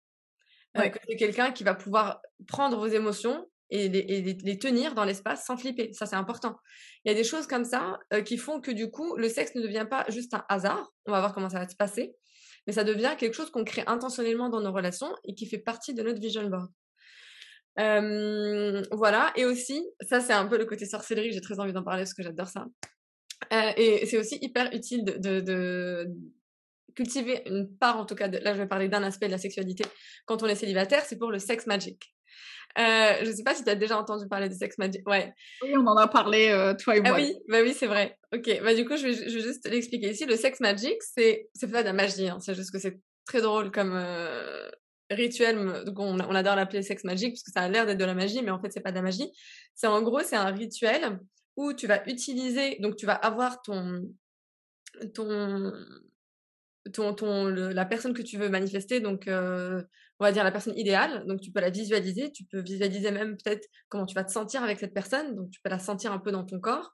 que c'est quelqu'un qui va pouvoir prendre vos émotions et les, tenir dans l'espace sans flipper. Ça, c'est important. Il y a des choses comme ça qui font que du coup, le sexe ne devient pas juste un hasard. On va voir comment ça va se passer. Mais ça devient quelque chose qu'on crée intentionnellement dans nos relations et qui fait partie de notre vision board. Euh, voilà. Et aussi, ça, c'est un peu le côté sorcellerie. J'ai très envie d'en parler parce que j'adore ça. Euh, et c'est aussi hyper utile de, de, cultiver une part, en tout cas, là je vais parler d'un aspect de la sexualité quand on est célibataire, c'est pour le sex magic. Euh, je sais pas si tu as déjà entendu parler de sex magic. Ouais.
Oui, on en a parlé, euh, toi et ah
moi. Ah oui, bah oui, c'est vrai. Ok, bah du coup, je vais, je vais juste l'expliquer ici. Le sex magic, c'est pas de la magie, hein. c'est juste que c'est très drôle comme euh, rituel. Donc, on, on adore l'appeler sex magic parce que ça a l'air d'être de la magie, mais en fait, c'est pas de la magie. C'est en gros, c'est un rituel où tu vas utiliser, donc tu vas avoir ton, ton, ton, ton la personne que tu veux manifester, donc euh, on va dire la personne idéale, donc tu peux la visualiser, tu peux visualiser même peut-être comment tu vas te sentir avec cette personne, donc tu peux la sentir un peu dans ton corps.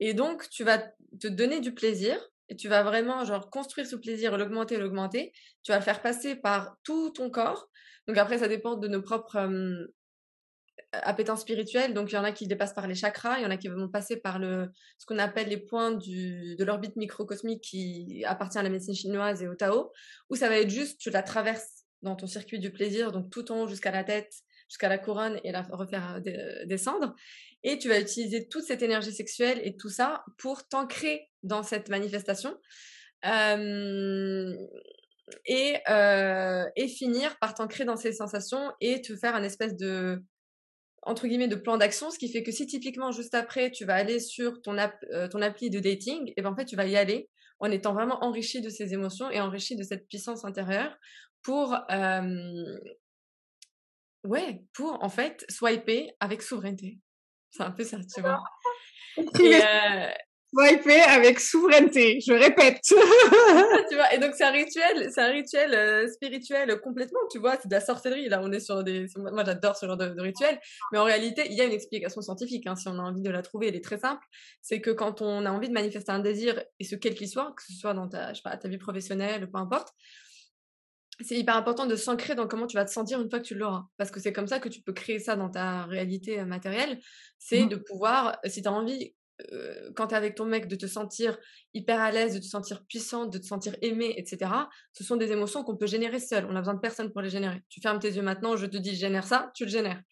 Et donc tu vas te donner du plaisir et tu vas vraiment genre construire ce plaisir, l'augmenter, l'augmenter. Tu vas le faire passer par tout ton corps. Donc après ça dépend de nos propres appétence spirituelle. Donc il y en a qui dépassent par les chakras, il y en a qui vont passer par le ce qu'on appelle les points du, de l'orbite microcosmique qui appartient à la médecine chinoise et au Tao, où ça va être juste tu la traverses dans ton circuit du plaisir, donc tout en haut jusqu'à la tête, jusqu'à la couronne et la refaire euh, descendre. Et tu vas utiliser toute cette énergie sexuelle et tout ça pour t'ancrer dans cette manifestation. et, euh, et finir par t'ancrer dans ces sensations et te faire un espèce de entre guillemets de plan d'action, ce qui fait que si typiquement juste après tu vas aller sur ton, app, euh, ton appli de dating, et ben en fait tu vas y aller en étant vraiment enrichi de ses émotions et enrichi de cette puissance intérieure pour, ouais, pour en fait swiper avec souveraineté. C'est un peu ça, tu vois. (laughs)
Et, Swiper avec souveraineté, je répète. (laughs)
tu vois, et donc c'est un rituel, c'est un rituel euh, spirituel complètement, tu vois, c'est de la sorcellerie. Là, on est sur des, moi j'adore ce genre de, rituel, mais en réalité, il y a une explication scientifique. Hein, si on a envie de la trouver, elle est très simple. C'est que quand on a envie de manifester un désir, et ce quel qu'il soit, que ce soit dans ta, je sais pas, ta vie professionnelle, peu importe, c'est hyper important de s'ancrer dans comment tu vas te sentir une fois que tu l'auras. Parce que c'est comme ça que tu peux créer ça dans ta réalité euh, matérielle. C'est mmh. de pouvoir, si tu as envie, euh, quand tu es avec ton mec, de te sentir hyper à l'aise, de te sentir puissante, de te sentir aimée, etc. Ce sont des émotions qu'on peut générer seul. On a besoin de personne pour les générer. Tu fermes tes yeux maintenant, je te dis génère ça, tu le génères.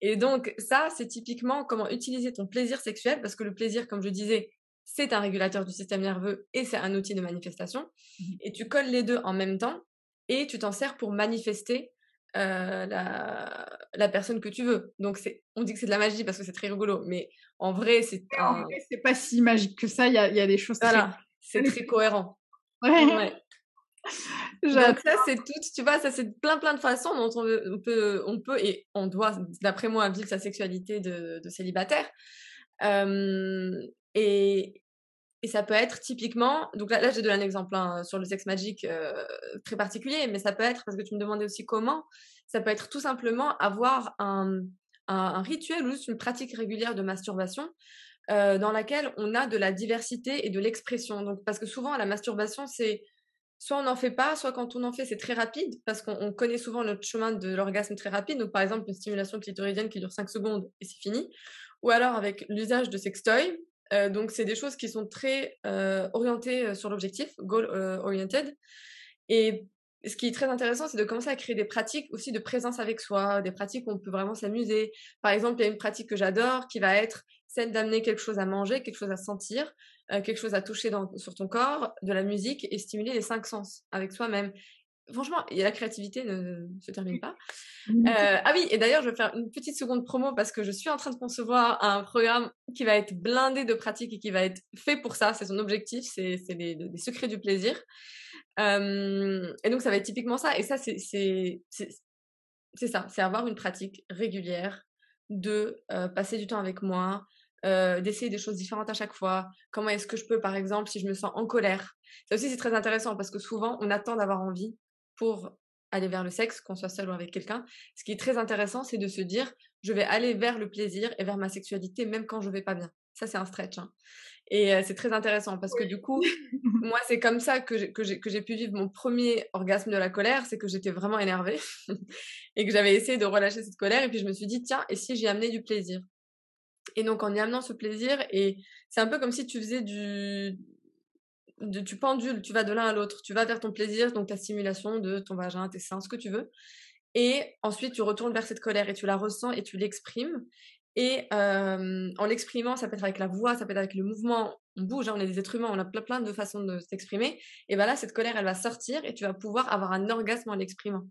Et donc ça, c'est typiquement comment utiliser ton plaisir sexuel, parce que le plaisir, comme je disais, c'est un régulateur du système nerveux et c'est un outil de manifestation. Mmh et tu colles les deux en même temps et tu t'en sers pour manifester euh, la, la, personne que tu veux. Donc, c'est, on dit que c'est de la magie parce que c'est très rigolo, mais en vrai, c'est.
En vrai, c'est pas si magique que ça. Il y a, y a, des choses.
Voilà, (laughs) c'est très cohérent. Ouais. Donc ça c'est tout, tu vois, ça c'est plein plein de façons dont on, on, peut, on peut et on doit, d'après moi, vivre sa sexualité de, de célibataire. Euh, et, et ça peut être typiquement, donc là, j'ai donné un exemple hein, sur le sexe magique euh, très particulier, mais ça peut être, parce que tu me demandais aussi comment, ça peut être tout simplement avoir un, un, rituel ou juste une pratique régulière de masturbation euh, dans laquelle on a de la diversité et de l'expression. Donc, parce que souvent, la masturbation, c'est soit on n'en fait pas, soit quand on en fait, c'est très rapide, parce qu'on connaît souvent notre chemin de l'orgasme très rapide. Donc, par exemple, une stimulation clitoridienne qui dure 5 secondes et c'est fini. Ou alors avec l'usage de sextoy, euh, donc, c'est des choses qui sont très euh, orientées euh, sur l'objectif, goal-oriented. Et ce qui est très intéressant, c'est de commencer à créer des pratiques aussi de présence avec soi, des pratiques où on peut vraiment s'amuser. Par exemple, il y a une pratique que j'adore qui va être celle d'amener quelque chose à manger, quelque chose à sentir, quelque chose à toucher sur ton corps, de la musique et stimuler les cinq sens avec soi-même franchement, la créativité ne se termine pas. Mmh. Euh, ah oui, et d'ailleurs, je vais faire une petite seconde promo parce que je suis en train de concevoir un programme qui va être blindé de pratiques et qui va être fait pour ça. C'est son objectif, c'est les, les, secrets du plaisir. Euh, et donc, ça va être typiquement ça. Et ça, c'est ça, c'est avoir une pratique régulière de euh, passer du temps avec moi, euh, d'essayer des choses différentes à chaque fois. Comment est-ce que je peux, par exemple, si je me sens en colère? Ça aussi, c'est très intéressant parce que souvent, on attend d'avoir envie pour aller vers le sexe, qu'on soit seul ou avec quelqu'un. Ce qui est très intéressant, c'est de se dire, je vais aller vers le plaisir et vers ma sexualité même quand je vais pas bien. Ça, c'est un stretch. Hein. Et euh, c'est très intéressant parce que du coup, (laughs) moi, c'est comme ça que j'ai pu vivre mon premier orgasme de la colère, c'est que j'étais vraiment énervée (laughs) et que j'avais essayé de relâcher cette colère. Et puis je me suis dit, tiens, et si j'y amenais du plaisir? Et donc en y amenant ce plaisir, et c'est un peu comme si tu faisais du, de, tu pendules, tu vas de l'un à l'autre, tu vas vers ton plaisir, donc ta stimulation de ton vagin, tes seins, ce que tu veux. Et ensuite, tu retournes vers cette colère et tu la ressens et tu l'exprimes. Et en l'exprimant, ça peut être avec la voix, ça peut être avec le mouvement. On bouge, hein, on est des êtres humains, on a plein, plein de façons de s'exprimer. Et bien là, cette colère, elle va sortir et tu vas pouvoir avoir un orgasme en l'exprimant.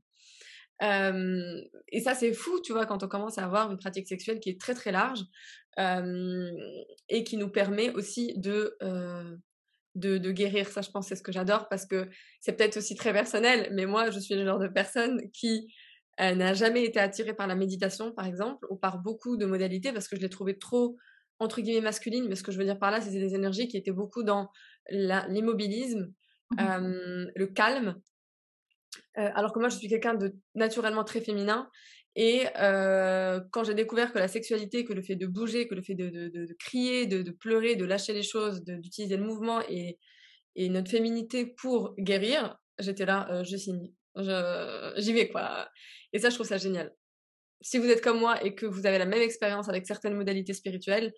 et ça, c'est fou, tu vois, quand on commence à avoir une pratique sexuelle qui est très, très large et qui nous permet aussi de de, guérir. Ça, je pense, c'est ce que j'adore parce que c'est peut-être aussi très personnel, mais moi, je suis le genre de personne qui euh, n'a jamais été attirée par la méditation, par exemple, ou par beaucoup de modalités parce que je l'ai trouvée trop, entre guillemets, masculine. Mais ce que je veux dire par là, c'est des énergies qui étaient beaucoup dans l'immobilisme, mmh le calme. Euh, alors que moi, je suis quelqu'un de naturellement très féminin et euh, quand j'ai découvert que la sexualité, que le fait de bouger, que le fait de, crier, de, pleurer, de lâcher les choses, d'utiliser le mouvement et, notre féminité pour guérir, j'étais là, euh, je signe. J'y vais, quoi. Et ça, je trouve ça génial. Si vous êtes comme moi et que vous avez la même expérience avec certaines modalités spirituelles,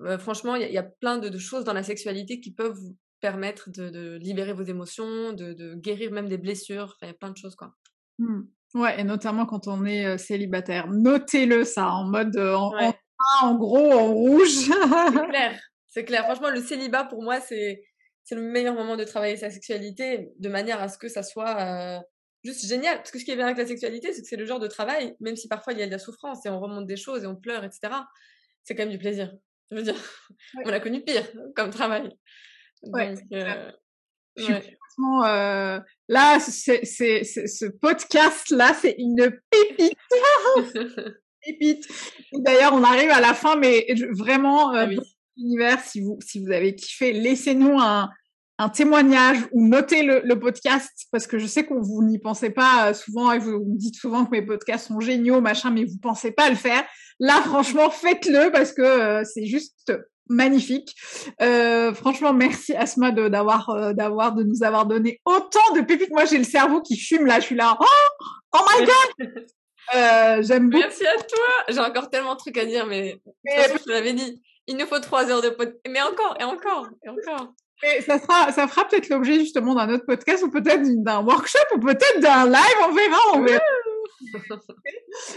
euh, franchement, il y, y, a plein de, choses dans la sexualité qui peuvent vous permettre de, libérer vos émotions, de, guérir même des blessures. Il y a plein de choses, quoi.
Mmh. Ouais, et notamment quand on est célibataire. Notez-le ça, en mode en, en, gros, en rouge.
c'est (laughs) clair, c'est clair. Franchement, le célibat pour moi, c'est c'est le meilleur moment de travailler sa sexualité de manière à ce que ça soit juste génial. Parce que ce qui est bien avec la sexualité, c'est que c'est le genre de travail, même si parfois il y a de la souffrance et on remonte des choses et on pleure, etc. C'est quand même du plaisir. Je veux dire, on a connu pire comme travail.
Donc, Euh, là, c'est, c'est, ce podcast-là, c'est une pépite. (laughs) pépite. D'ailleurs, on arrive à la fin, mais vraiment, euh, ah l'univers, si vous, si vous avez kiffé, laissez-nous un, un témoignage ou notez le, le, podcast parce que je sais qu'on vous n'y pensez pas euh, souvent et vous me dites souvent que mes podcasts sont géniaux, machin, mais vous pensez pas à le faire. Là, franchement, faites-le parce que euh, c'est juste magnifique. Euh, franchement, merci Asma de d'avoir euh, d'avoir de nous avoir donné autant de pépites. Moi, j'ai le cerveau qui fume là. Je suis là. Oh, oh my god. (laughs) Euh, J'aime beaucoup.
Merci à toi. J'ai encore tellement de trucs à dire, mais, mais je te l'avais dit. Il nous faut trois heures de podcast. Mais encore et encore et encore.
Mais ça sera, ça fera peut-être l'objet justement d'un autre podcast ou peut-être d'un workshop ou peut-être d'un live. On verra. On verra.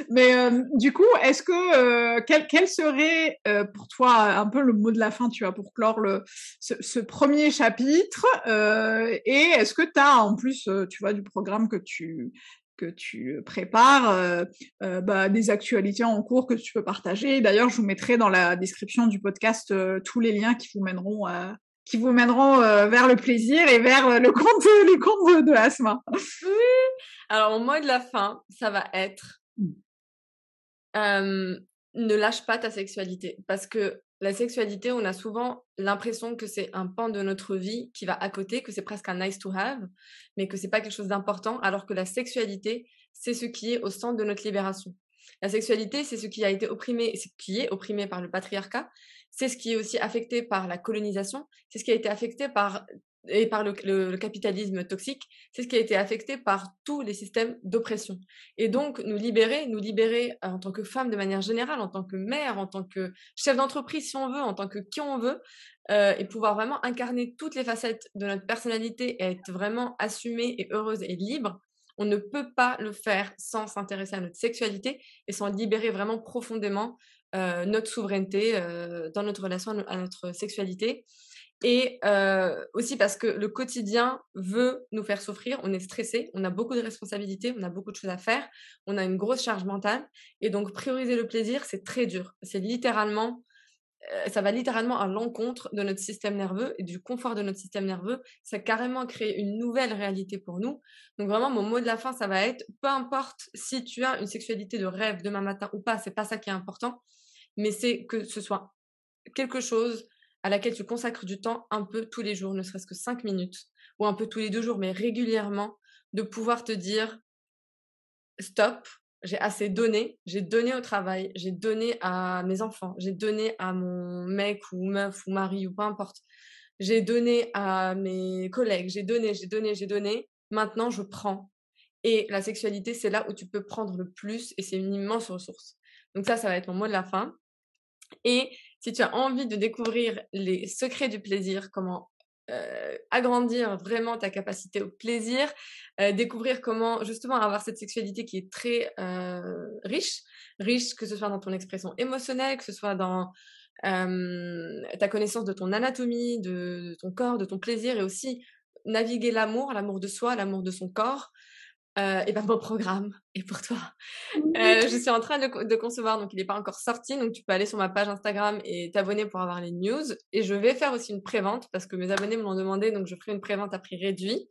Mais euh, du coup, est-ce que euh, quel, serait euh, pour toi un peu le mot de la fin, tu vois, pour clore le, ce, ce premier chapitre Et est-ce que tu as en plus, tu vois, du programme que tu que tu prépares, bah, des actualités en cours que tu peux partager? D'ailleurs, je vous mettrai dans la description du podcast tous les liens qui vous mèneront à, qui vous mèneront vers le plaisir et vers le compte, les comptes de, de Asma.
Alors, mon mot de la fin, ça va être euh, ne lâche pas ta sexualité. Parce que la sexualité, on a souvent l'impression que c'est un pan de notre vie qui va à côté, que c'est presque un nice to have, mais que c'est pas quelque chose d'important, alors que la sexualité, c'est ce qui est au centre de notre libération. La sexualité, c'est ce qui a été opprimé, ce qui est opprimé par le patriarcat, c'est ce qui est aussi affecté par la colonisation, c'est ce qui a été affecté par et par le, capitalisme toxique, c'est ce qui a été affecté par tous les systèmes d'oppression. Et donc, nous libérer, nous libérer en tant que femme de manière générale, en tant que mère, en tant que chef d'entreprise si on veut, en tant que qui on veut, euh, et pouvoir vraiment incarner toutes les facettes de notre personnalité et être vraiment assumée et heureuse et libre, on ne peut pas le faire sans s'intéresser à notre sexualité et sans libérer vraiment profondément euh, notre souveraineté euh, dans notre relation à notre sexualité. Et euh, aussi parce que le quotidien veut nous faire souffrir, on est stressé, on a beaucoup de responsabilités, on a beaucoup de choses à faire, on a une grosse charge mentale. Et donc prioriser le plaisir, c'est très dur. C'est littéralement, ça va littéralement à l'encontre de notre système nerveux et du confort de notre système nerveux. Ça a carrément créé une nouvelle réalité pour nous. Donc vraiment, mon mot de la fin, ça va être, peu importe si tu as une sexualité de rêve demain matin ou pas, c'est pas ça qui est important, mais c'est que ce soit quelque chose à laquelle tu consacres du temps un peu tous les jours, ne serait-ce que cinq minutes, ou un peu tous les deux jours, mais régulièrement, de pouvoir te dire, stop, j'ai assez donné, j'ai donné au travail, j'ai donné à mes enfants, j'ai donné à mon mec ou meuf ou mari ou peu importe, j'ai donné à mes collègues, j'ai donné, j'ai donné, j'ai donné, maintenant je prends. Et la sexualité, c'est là où tu peux prendre le plus et c'est une immense ressource. Donc ça, ça va être mon mot de la fin. Et si tu as envie de découvrir les secrets du plaisir, comment euh, agrandir vraiment ta capacité au plaisir, euh, découvrir comment justement avoir cette sexualité qui est très euh, riche, riche que ce soit dans ton expression émotionnelle, que ce soit dans ta connaissance de ton anatomie, de ton corps, de ton plaisir et aussi naviguer l'amour, l'amour de soi, l'amour de son corps, euh, et ben mon programme est pour toi? Euh, je suis en train de, de concevoir, donc il n'est pas encore sorti, donc tu peux aller sur ma page Instagram et t'abonner pour avoir les news. Et je vais faire aussi une prévente parce que mes abonnés me l'ont demandé, donc je ferai une prévente à prix réduit.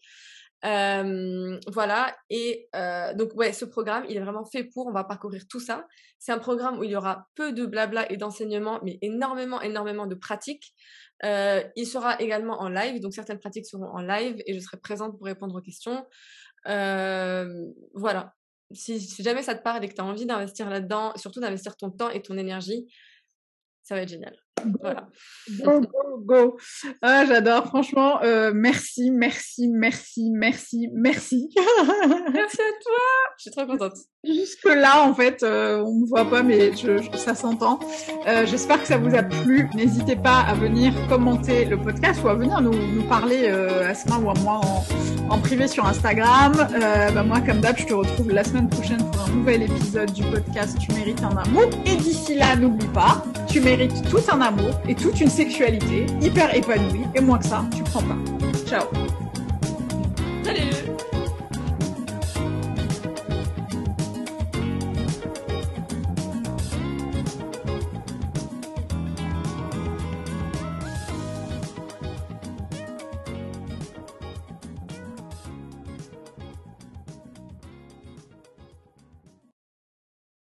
Euh, voilà. Et euh, donc ouais, ce programme, il est vraiment fait pour. On va parcourir tout ça. C'est un programme où il y aura peu de blabla et d'enseignement, mais énormément, énormément de pratiques. Euh, il sera également en live, donc certaines pratiques seront en live et je serai présente pour répondre aux questions. Voilà. Si, si, jamais ça te parle et que tu as envie d'investir là-dedans, surtout d'investir ton temps et ton énergie, ça va être génial. Voilà.
Go, go, go. Ah, j'adore. Franchement, euh, merci, merci, merci, merci, merci. (laughs)
merci à toi. Je suis trop contente.
Jusque là, en fait, euh, on ne voit pas, mais je, je, ça s'entend. Euh, J'espère que ça vous a plu. N'hésitez pas à venir commenter le podcast ou à venir nous, nous parler à Asma ou à moi en, en privé sur Instagram. Bah moi, comme d'hab, je te retrouve la semaine prochaine pour un nouvel épisode du podcast Tu mérites un amour. Et d'ici là, n'oublie pas, tu mérites tout un amour et toute une sexualité hyper épanouie. Et moins que ça, tu prends pas. Ciao.
Salut